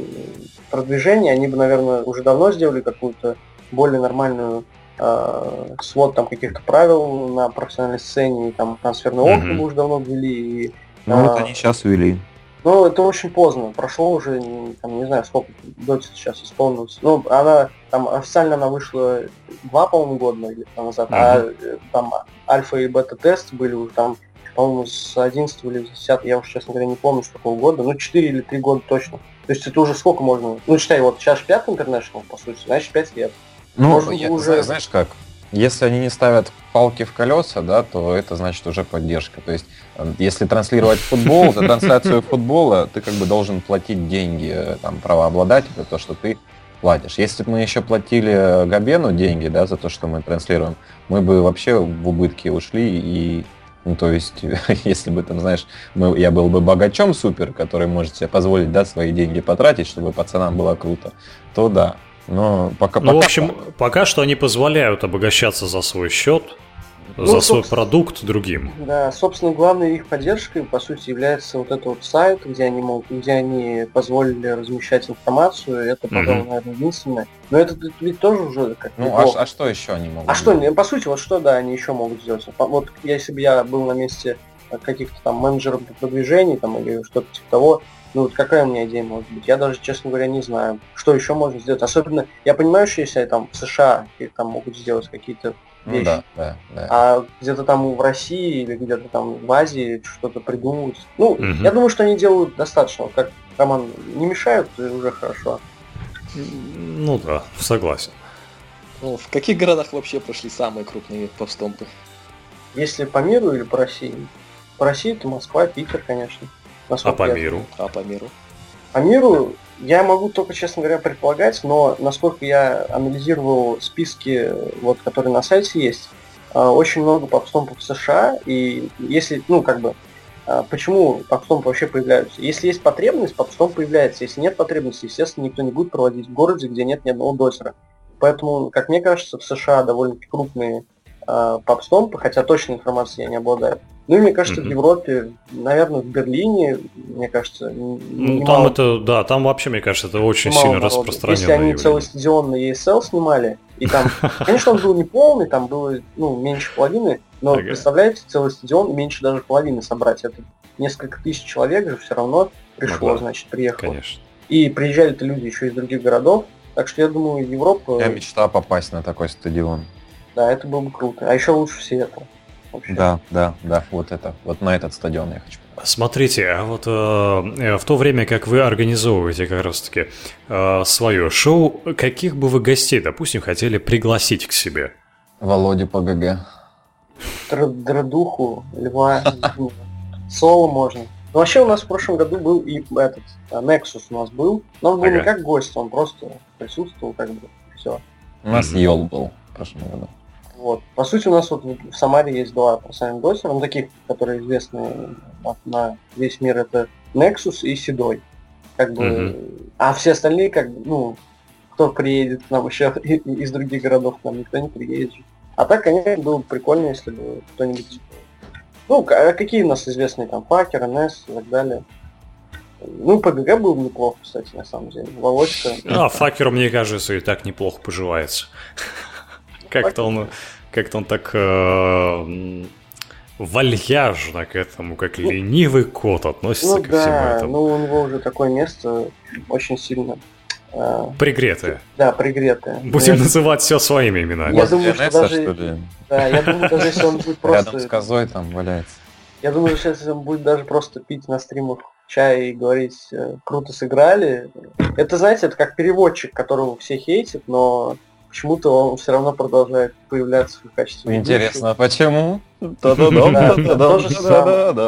продвижения, они бы, наверное, уже давно сделали какую-то более нормальную э, свод там каких-то правил на профессиональной сцене, и там трансферные mm-hmm. окна бы уже давно ввели. И, ну э, вот они сейчас ввели. Ну, это очень поздно. Прошло уже, там, не знаю, сколько доте сейчас исполнилось. Ну, она, там, официально она вышла два, по-моему, года или там, назад, uh-huh. а там альфа и бета-тест были уже там, по-моему, с 11 или 10, я уже, честно говоря, не помню, с какого года, ну, 4 или 3 года точно. То есть это уже сколько можно? Ну, считай, вот сейчас 5 International, по сути, значит, 5 лет. Ну, можно я, уже... знаешь как, если они не ставят палки в колеса, да, то это значит уже поддержка. То есть, э, если транслировать футбол, за трансляцию футбола ты как бы должен платить деньги э, там, правообладателю, то, что ты платишь. Если бы мы еще платили Габену деньги, да, за то, что мы транслируем, мы бы вообще в убытки ушли и ну, то есть, *laughs* если бы, там, знаешь, мы, я был бы богачом супер, который может себе позволить, да, свои деньги потратить, чтобы пацанам было круто, то да. Но пока, ну, пока... в общем, пока что они позволяют обогащаться за свой счет, ну, за свой продукт другим. Да, собственно, главной их поддержкой, по сути, является вот этот вот сайт, где они могут, где они позволили размещать информацию. Это, пожалуй, угу. наверное, единственное. Но это ведь тоже уже как Ну, а, а что еще они могут? А сделать? что, по сути, вот что, да, они еще могут сделать? Вот если бы я был на месте каких-то там менеджеров по продвижению там или что-то типа того, ну вот какая у меня идея может быть? Я даже, честно говоря, не знаю, что еще можно сделать. Особенно, я понимаю, что если там в США там могут сделать какие-то ну вещи, ну, да, да, да. а где-то там в России или где-то там в Азии что-то придумывать. Ну, угу. я думаю, что они делают достаточно. Как Роман, не мешают, уже хорошо. Ну да, согласен. Ну, в каких городах вообще прошли самые крупные повстомпы? Если по миру или по России? По России это Москва, Питер, конечно. А по миру? А по миру? По миру я могу только, честно говоря, предполагать, но насколько я анализировал списки, вот, которые на сайте есть, а, очень много попстомпов в США, и если, ну, как бы, а, почему попстомпы вообще появляются? Если есть потребность, попстомп появляется. Если нет потребности, естественно, никто не будет проводить в городе, где нет ни одного дозера. Поэтому, как мне кажется, в США довольно крупные э, попстомпы, хотя точной информации я не обладаю. Ну и мне кажется, mm-hmm. в Европе, наверное, в Берлине, мне кажется, ну там это, да, там вообще, мне кажется, это очень сильно народу. распространено. Если они явление. целый стадион на ESL снимали, и там, *laughs* конечно, он был не полный, там было ну, меньше половины, но ага. представляете, целый стадион меньше даже половины собрать. Это несколько тысяч человек же все равно пришло, ага. значит, приехало. Конечно. И приезжали-то люди еще из других городов. Так что я думаю, Европа... Я мечта попасть на такой стадион. Да, это было бы круто. А еще лучше все это. Да, да, да, вот это, вот на этот стадион я хочу. Смотрите, а вот э, в то время, как вы организовываете как раз-таки э, свое шоу, каких бы вы гостей, допустим, хотели пригласить к себе? Володю по ГГ. Драдуху, Льва, Соло можно. Ну, вообще у нас в прошлом году был и этот, а, Nexus у нас был, но он был ага. не как гость, он просто присутствовал как бы, все. У нас Йол был в прошлом году. Вот. По сути, у нас вот в Самаре есть два профессиональных ну, таких, которые известны на весь мир, это Nexus и Седой. Как бы, mm-hmm. А все остальные, как бы, ну, кто приедет к нам еще *laughs* из других городов, к нам никто не приедет. А так, конечно, было бы прикольно, если бы кто-нибудь... Ну, а какие у нас известные там, Пакер, НС и так далее. Ну, ПГГ был неплохо, кстати, на самом деле. Володька. А, Факеру, мне кажется, и так неплохо поживается. Как-то он, как-то он так э, вальяжно к этому, как ну, ленивый кот относится ну, ко да, всему этому. Ну, у него уже такое место очень сильно э, Пригретое. Да, пригретое. Будем я... называть все своими именами. Я думаю, что даже... Что ли? Да, я думаю, даже если он будет просто... Рядом с козой там валяется. Я думаю, что если он будет даже просто пить на стримах чай и говорить э, «круто сыграли», это, знаете, это как переводчик, которого все хейтят, но почему-то он все равно продолжает появляться в качестве Интересно, почему?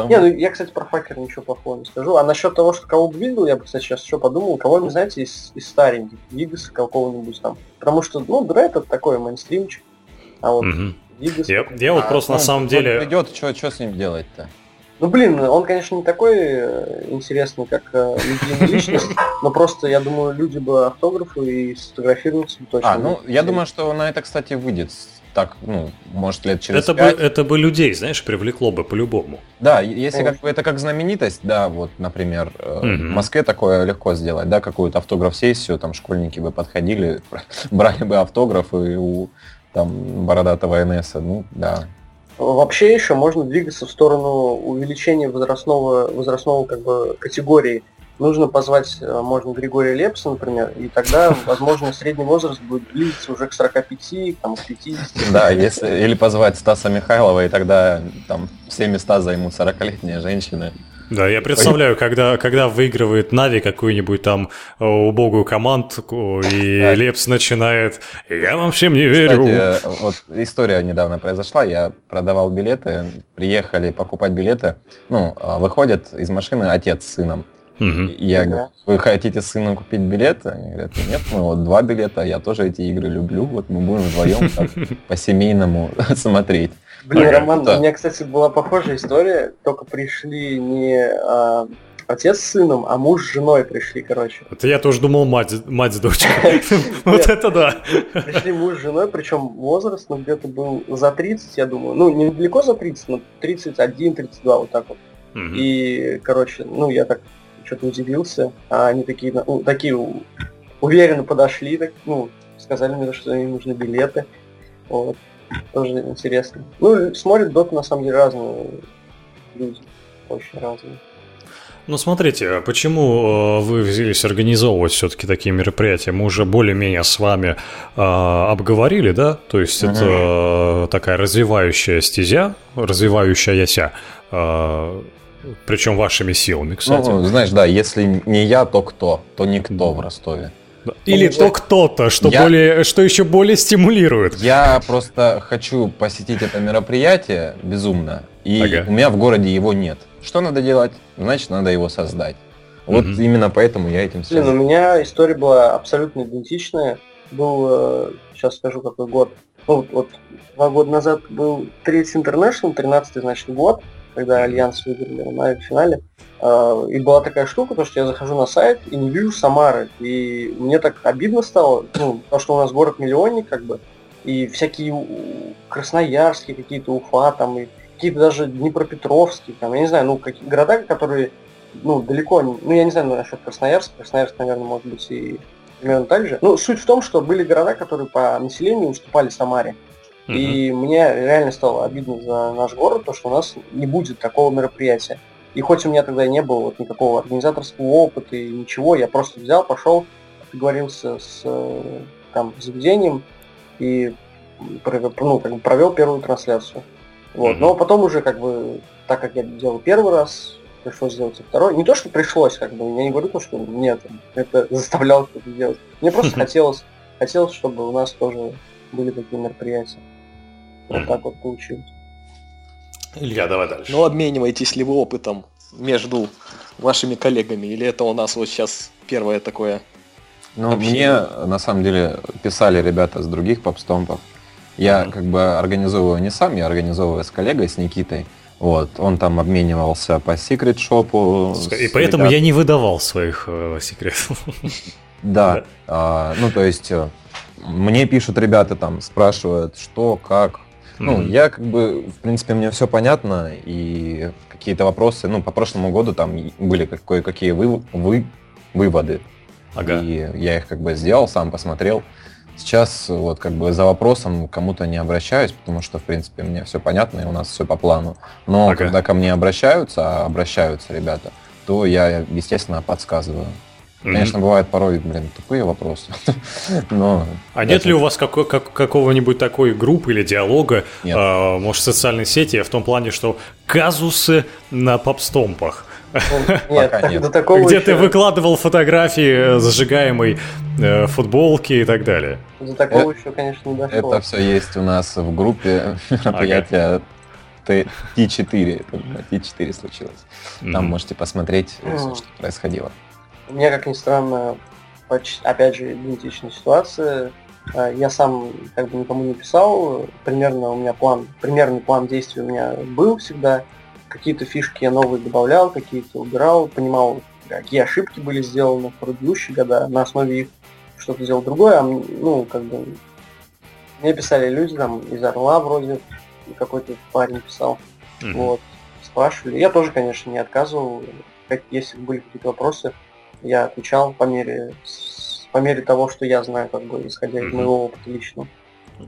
Не, ну я, кстати, про факер ничего плохого не скажу. А насчет того, что кого бы видел, я бы, кстати, сейчас еще подумал, кого не знаете из, из стареньких, Вигаса какого-нибудь там. Потому что, ну, Дрейд это такой мейнстримчик. А вот Вигас... Я, я вот просто на самом деле... Придет, что с ним делать-то? Ну, блин, он, конечно, не такой э, интересный, как э, личность, но просто, я думаю, люди бы автографы и сфотографироваться точно. А, ну, я думаю, что на это, кстати, выйдет так, ну, может, лет через это 5. Бы, это бы людей, знаешь, привлекло бы по-любому. Да, если как бы это как знаменитость, да, вот, например, угу. в Москве такое легко сделать, да, какую-то автограф-сессию, там школьники бы подходили, *laughs* брали бы автографы у там бородатого НС, ну, да, Вообще еще можно двигаться в сторону увеличения возрастного, возрастного как бы, категории. Нужно позвать, э, можно Григория Лепса, например, и тогда, *laughs* возможно, средний возраст будет близиться уже к 45, там, к 50. Да, если, или позвать Стаса Михайлова, и тогда там все места займут 40-летние женщины. Да, я представляю, когда, когда выигрывает Нави какую-нибудь там э, убогую команду, и. Лепс начинает «Я вам всем не верю». Кстати, вот история недавно произошла, я продавал билеты, приехали покупать билеты, ну, а выходит из машины отец с сыном. Угу. Я говорю, вы хотите с сыном купить билеты? Они говорят, нет, мы вот два билета, я тоже эти игры люблю, вот мы будем вдвоем по-семейному *laughs* смотреть. Блин, ага, Роман, да. у меня, кстати, была похожая история, только пришли не а, отец с сыном, а муж с женой пришли, короче. Это я тоже думал мать, мать с дочкой. *laughs* Вот это да. Пришли муж с женой, причем возраст, ну, где-то был за 30, я думаю. Ну, не далеко за 30, но 31, 32, вот так вот. И, короче, ну, я так что-то удивился. А они такие, ну, такие уверенно подошли, так, ну, сказали мне, что им нужны билеты. Вот тоже интересно. Ну, смотрят доту на самом деле разные люди, очень разные. Ну, смотрите, а почему э, вы взялись организовывать все-таки такие мероприятия? Мы уже более-менее с вами э, обговорили, да? То есть uh-huh. это такая развивающая стезя, развивающаяся, э, причем вашими силами, кстати. Ну, знаешь, да, если не я, то кто? То никто в Ростове. Или ну, то кто-то, что, я... более, что еще более стимулирует. Я просто хочу посетить это мероприятие безумно, и ага. у меня в городе его нет. Что надо делать? Значит, надо его создать. Вот mm именно поэтому я этим связан. Блин, у меня история была абсолютно идентичная. Был, э, сейчас скажу какой год. Ну, вот два года назад был третий International, 13 значит, год когда Альянс выиграли на финале. А, и была такая штука, то, что я захожу на сайт и не вижу Самары. И мне так обидно стало, ну, потому что у нас город-миллионник, как бы, и всякие Красноярский, какие-то Уфа, там, и какие-то даже Днепропетровские, там, я не знаю, ну, какие города, которые, ну, далеко, ну, я не знаю ну, насчет Красноярска, Красноярск, наверное, может быть, и примерно так же. Ну, суть в том, что были города, которые по населению уступали Самаре. Mm-hmm. И мне реально стало обидно за наш город, то, что у нас не будет такого мероприятия. И хоть у меня тогда не было вот никакого организаторского опыта и ничего, я просто взял, пошел, договорился с э, там, заведением и ну, как бы провел первую трансляцию. Вот. Mm-hmm. Но потом уже как бы, так как я делал первый раз, пришлось сделать и второй. Не то, что пришлось, как бы, я не говорю то, что нет, это *laughs* заставлял что-то делать. Мне просто хотелось, хотелось, чтобы у нас тоже были такие мероприятия. Вот так вот получилось. Илья, давай дальше. Ну, обмениваетесь ли вы опытом между вашими коллегами, или это у нас вот сейчас первое такое ну, мне на самом деле писали ребята с других попстомпов. Я mm-hmm. как бы организовываю не сам, я организовываю с коллегой, с Никитой. Вот, он там обменивался по секрет шопу. И поэтому ребят. я не выдавал своих э, секретов. *laughs* Да, а, ну то есть э, мне пишут ребята там, спрашивают, что, как. Ну, я как бы, в принципе, мне все понятно, и какие-то вопросы, ну, по прошлому году там были кое-какие вы, вы, выводы. Ага. И я их как бы сделал, сам посмотрел. Сейчас вот как бы за вопросом кому-то не обращаюсь, потому что, в принципе, мне все понятно, и у нас все по плану. Но ага. когда ко мне обращаются, а обращаются ребята, то я, естественно, подсказываю. Конечно, mm-hmm. бывают порой, блин, тупые вопросы. *laughs* Но а нет ли у вас как, как, какого-нибудь такой группы или диалога, э, может, в социальной сети, в том плане, что казусы на попстомпах? Нет, *laughs* нет. До такого Где еще... ты выкладывал фотографии зажигаемой э, фотболки и так далее. До такого это, еще, конечно, не дошло. Это все есть у нас в группе *laughs* мероприятия ага. Т4. Т4 случилось. Там mm-hmm. можете посмотреть, mm-hmm. что происходило. У меня, как ни странно, почти, опять же, идентичная ситуация. А, я сам как бы никому не писал. Примерно у меня план, примерный план действий у меня был всегда. Какие-то фишки я новые добавлял, какие-то убирал, понимал, какие ошибки были сделаны в предыдущие года, на основе их что-то сделал другое, а ну, как бы, мне писали люди там из Орла вроде, какой-то парень писал, mm-hmm. вот, спрашивали. Я тоже, конечно, не отказывал, как, если были какие-то вопросы, я отвечал по мере, по мере того, что я знаю, как бы, исходя из моего опыта личного.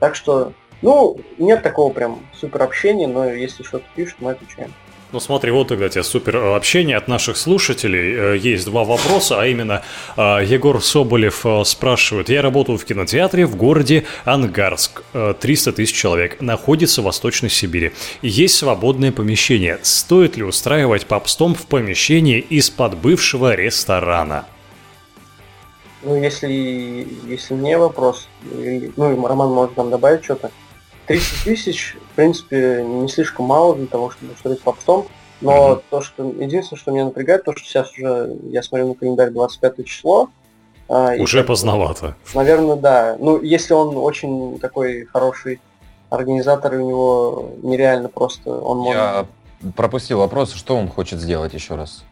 Так что, ну, нет такого прям супер общения, но если что-то пишут, мы отвечаем. Ну смотри, вот тогда тебе супер общение от наших слушателей. Э, есть два вопроса, а именно э, Егор Соболев э, спрашивает. Я работаю в кинотеатре в городе Ангарск. 300 тысяч человек. Находится в Восточной Сибири. Есть свободное помещение. Стоит ли устраивать попстом в помещении из-под бывшего ресторана? Ну, если, если мне вопрос, ну, Роман может там добавить что-то, 30 тысяч, в принципе, не слишком мало для того, чтобы устроить попстом. Но mm-hmm. то, что единственное, что меня напрягает, то, что сейчас уже, я смотрю на календарь 25 число. А, уже и, поздновато. Наверное, да. Ну, если он очень такой хороший организатор, и у него нереально просто он может... Я пропустил вопрос, что он хочет сделать еще раз?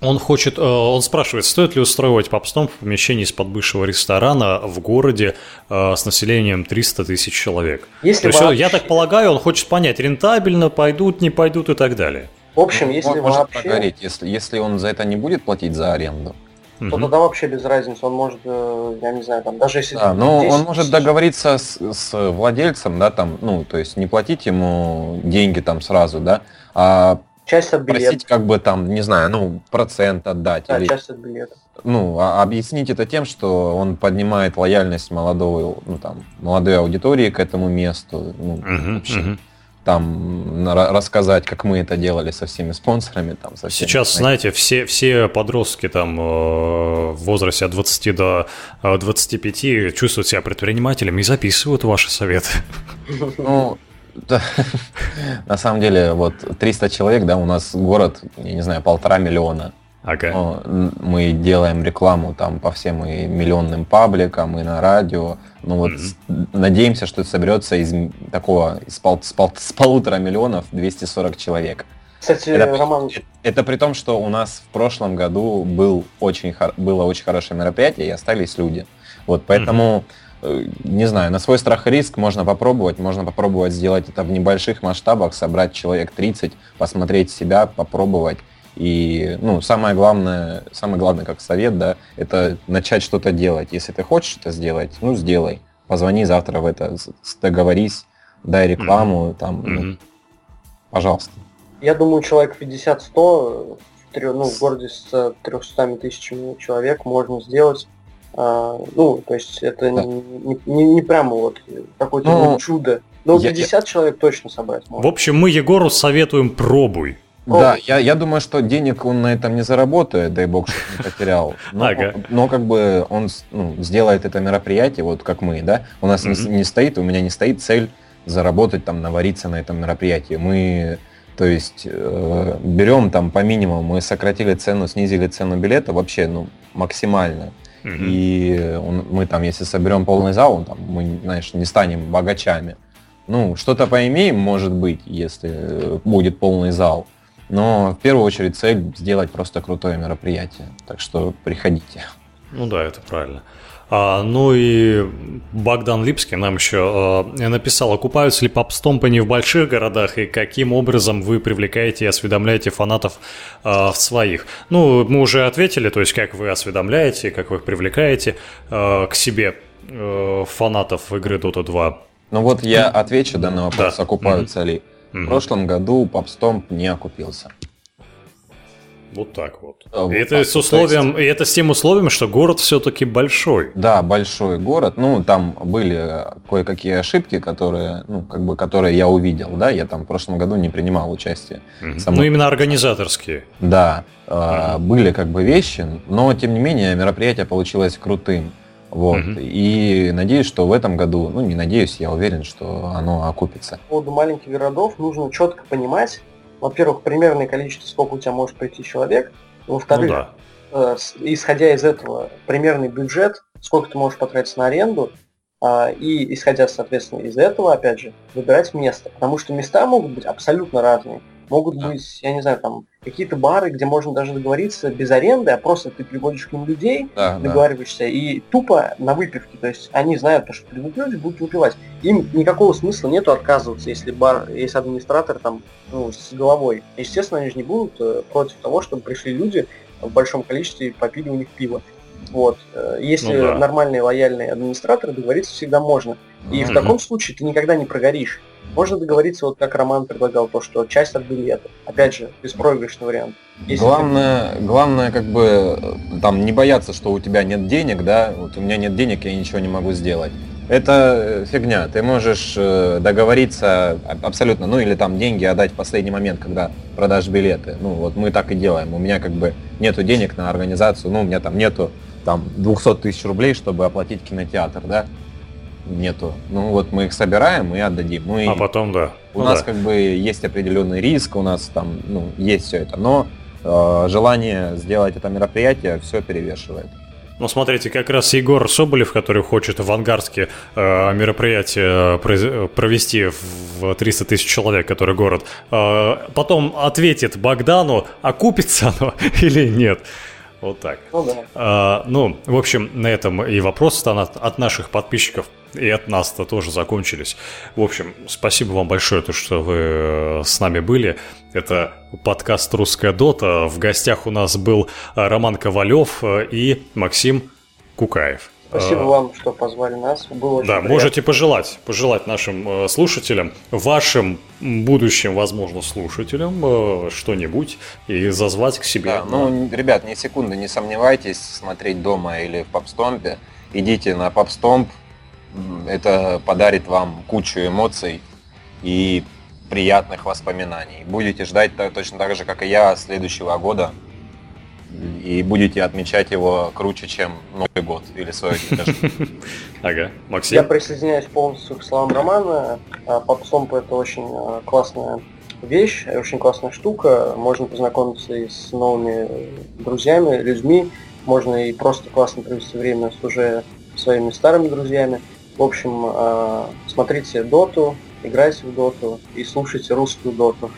Он хочет, э, он спрашивает, стоит ли устраивать попстом в помещении из-под бывшего ресторана в городе э, с населением 300 тысяч человек. Если То есть, вообще... я так полагаю, он хочет понять, рентабельно, пойдут, не пойдут и так далее. В общем, если он может вообще... прогореть, если, если он за это не будет платить за аренду, то угу. тогда вообще без разницы. Он может, э, я не знаю, там даже если... Да, но он может договориться с, с владельцем, да, там, ну, то есть не платить ему деньги там сразу, да, а Часть от билета. Просить как бы там, не знаю, ну, процент отдать. Да, или, часть от билета. Ну, а объяснить это тем, что он поднимает лояльность молодого, ну, там, молодой аудитории к этому месту. Ну, угу, вообще. Угу там рассказать, как мы это делали со всеми спонсорами. Там, со всеми, Сейчас, знаете, все, все подростки там э, в возрасте от 20 до 25 э, чувствуют себя предпринимателями и записывают ваши советы. Ну, да. На самом деле, вот 300 человек, да, у нас город, я не знаю, полтора миллиона. Ага. Но мы делаем рекламу там по всем и миллионным пабликам, и на радио. Ну вот mm-hmm. надеемся, что это соберется из такого, из пол, с, пол, с полутора миллионов 240 человек. Кстати, это, Роман... Это, это при том, что у нас в прошлом году был очень, было очень хорошее мероприятие, и остались люди. Вот поэтому mm-hmm не знаю, на свой страх и риск можно попробовать, можно попробовать сделать это в небольших масштабах, собрать человек 30, посмотреть себя, попробовать. И, ну, самое главное, самое главное, как совет, да, это начать что-то делать. Если ты хочешь это сделать, ну, сделай. Позвони завтра в это, договорись, дай рекламу, mm-hmm. там, mm-hmm. Ну, пожалуйста. Я думаю, человек 50-100 ну, в городе с 300 тысячами человек можно сделать а, ну, то есть это да. не, не, не прямо вот какое-то ну, чудо. Но 50 я, человек точно собрать можно. В общем, мы Егору советуем пробуй. Да, я, я думаю, что денег он на этом не заработает, дай бог, что не потерял. Но, ага. но как бы он ну, сделает это мероприятие, вот как мы, да. У нас mm-hmm. не, не стоит, у меня не стоит цель заработать, там, навариться на этом мероприятии. Мы, то есть, э, берем там по минимуму, мы сократили цену, снизили цену билета вообще, ну, максимально. И он, мы там, если соберем полный зал, там, мы, знаешь, не станем богачами. Ну, что-то поимеем, может быть, если будет полный зал. Но в первую очередь цель сделать просто крутое мероприятие. Так что приходите. Ну да, это правильно. А, ну и Богдан Липский нам еще а, написал, окупаются ли попстомпы не в больших городах и каким образом вы привлекаете и осведомляете фанатов а, в своих. Ну, мы уже ответили, то есть как вы осведомляете, как вы их привлекаете к себе а, фанатов игры Dota 2. Ну вот я отвечу да, на вопрос, да. окупаются mm-hmm. ли. В прошлом году попстомп не окупился. Вот так вот. А, вот это так. с условием, есть... и это с тем условием, что город все-таки большой. Да, большой город. Ну, там были кое-какие ошибки, которые, ну, как бы, которые я увидел, да, я там в прошлом году не принимал участие. Угу. Само... Ну, именно организаторские. Да, угу. были как бы вещи, но тем не менее мероприятие получилось крутым. Вот. Угу. И надеюсь, что в этом году, ну не надеюсь, я уверен, что оно окупится. По поводу маленьких городов нужно четко понимать, во-первых, примерное количество, сколько у тебя может прийти человек, во-вторых, ну, да. э, исходя из этого, примерный бюджет, сколько ты можешь потратить на аренду, э, и исходя, соответственно, из этого, опять же, выбирать место, потому что места могут быть абсолютно разные. Могут да. быть, я не знаю, там какие-то бары, где можно даже договориться без аренды, а просто ты приводишь к ним людей, да, договариваешься, да. и тупо на выпивке. То есть они знают, что придут люди, будут выпивать. Им никакого смысла нету отказываться, если бар, если администратор там ну, с головой. Естественно, они же не будут э, против того, чтобы пришли люди в большом количестве и попили у них пиво. Вот. Э, если ну, да. нормальные лояльные администраторы, договориться всегда можно. И mm-hmm. в таком случае ты никогда не прогоришь. Можно договориться, вот как Роман предлагал, то, что часть от билета. Опять же, беспроигрышный вариант. Если главное, ты... главное, как бы, там, не бояться, что у тебя нет денег, да, вот у меня нет денег, я ничего не могу сделать. Это фигня. Ты можешь э, договориться абсолютно, ну или там деньги отдать в последний момент, когда продашь билеты. Ну вот мы так и делаем. У меня как бы нету денег на организацию, ну у меня там нету там 200 тысяч рублей, чтобы оплатить кинотеатр, да нету. Ну вот мы их собираем и отдадим. Ну, и а потом да. У ну, нас да. как бы есть определенный риск, у нас там ну, есть все это, но э, желание сделать это мероприятие все перевешивает. Ну, смотрите, как раз Егор Соболев, который хочет в Ангарске э, мероприятие провести в 300 тысяч человек, который город, э, потом ответит Богдану, окупится оно *laughs* или нет. Вот так. Ну, да. а, ну, в общем, на этом и вопросы от, от наших подписчиков и от нас-то тоже закончились. В общем, спасибо вам большое, то, что вы э, с нами были. Это подкаст «Русская дота». В гостях у нас был Роман Ковалев э, и Максим Кукаев. Спасибо вам, что позвали нас. Было очень да, приятно. можете пожелать, пожелать нашим э, слушателям, вашим будущим, возможно, слушателям э, что-нибудь и зазвать к себе. Да, ну, ребят, ни секунды не сомневайтесь смотреть дома или в попстомпе. Идите на попстомп, это подарит вам кучу эмоций и приятных воспоминаний. Будете ждать точно так же, как и я, следующего года и будете отмечать его круче, чем Новый год или свой день *laughs* Ага, Максим? Я присоединяюсь полностью к словам Романа. А, Попсомп это очень а, классная вещь, очень классная штука. Можно познакомиться и с новыми друзьями, людьми. Можно и просто классно провести время с уже своими старыми друзьями. В общем, а, смотрите доту, играйте в доту и слушайте русскую доту.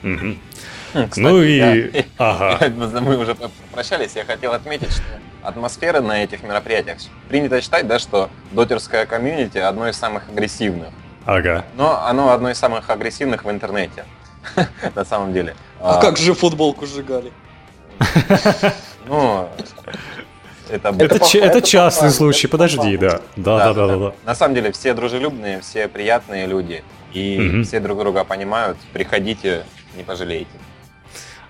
Кстати, ну и... Я, *laughs* ага. *laughs* мы уже попрощались, я хотел отметить, что атмосферы на этих мероприятиях. Принято считать, да, что дотерское комьюнити одно из самых агрессивных. Ага. Но оно одно из самых агрессивных в интернете. *laughs* На самом деле. А как же футболку сжигали? Ну, это, это, это, это, это частный случай, подожди, да. Да, да, да, да, да. На самом деле все дружелюбные, все приятные люди, и угу. все друг друга понимают. Приходите, не пожалеете.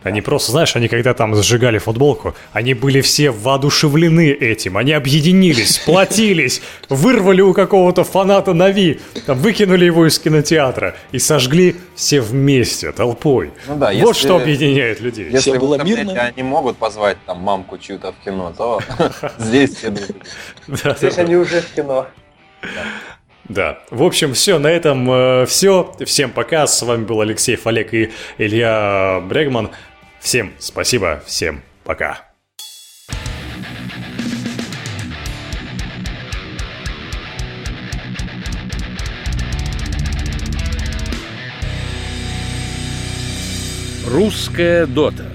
Они просто, знаешь, они когда там сжигали футболку, они были все воодушевлены этим, они объединились, *laughs* сплотились, вырвали у какого-то фаната Нави, там, выкинули его из кинотеатра и сожгли все вместе, толпой. Ну да, вот если, что объединяет людей. Если все было мирно. они могут позвать там мамку чью-то в кино, то *laughs* здесь все Здесь они уже в кино. Да. В общем, все, на этом э, все. Всем пока. С вами был Алексей Фалек и Илья Брегман. Всем спасибо, всем пока. Русская дота.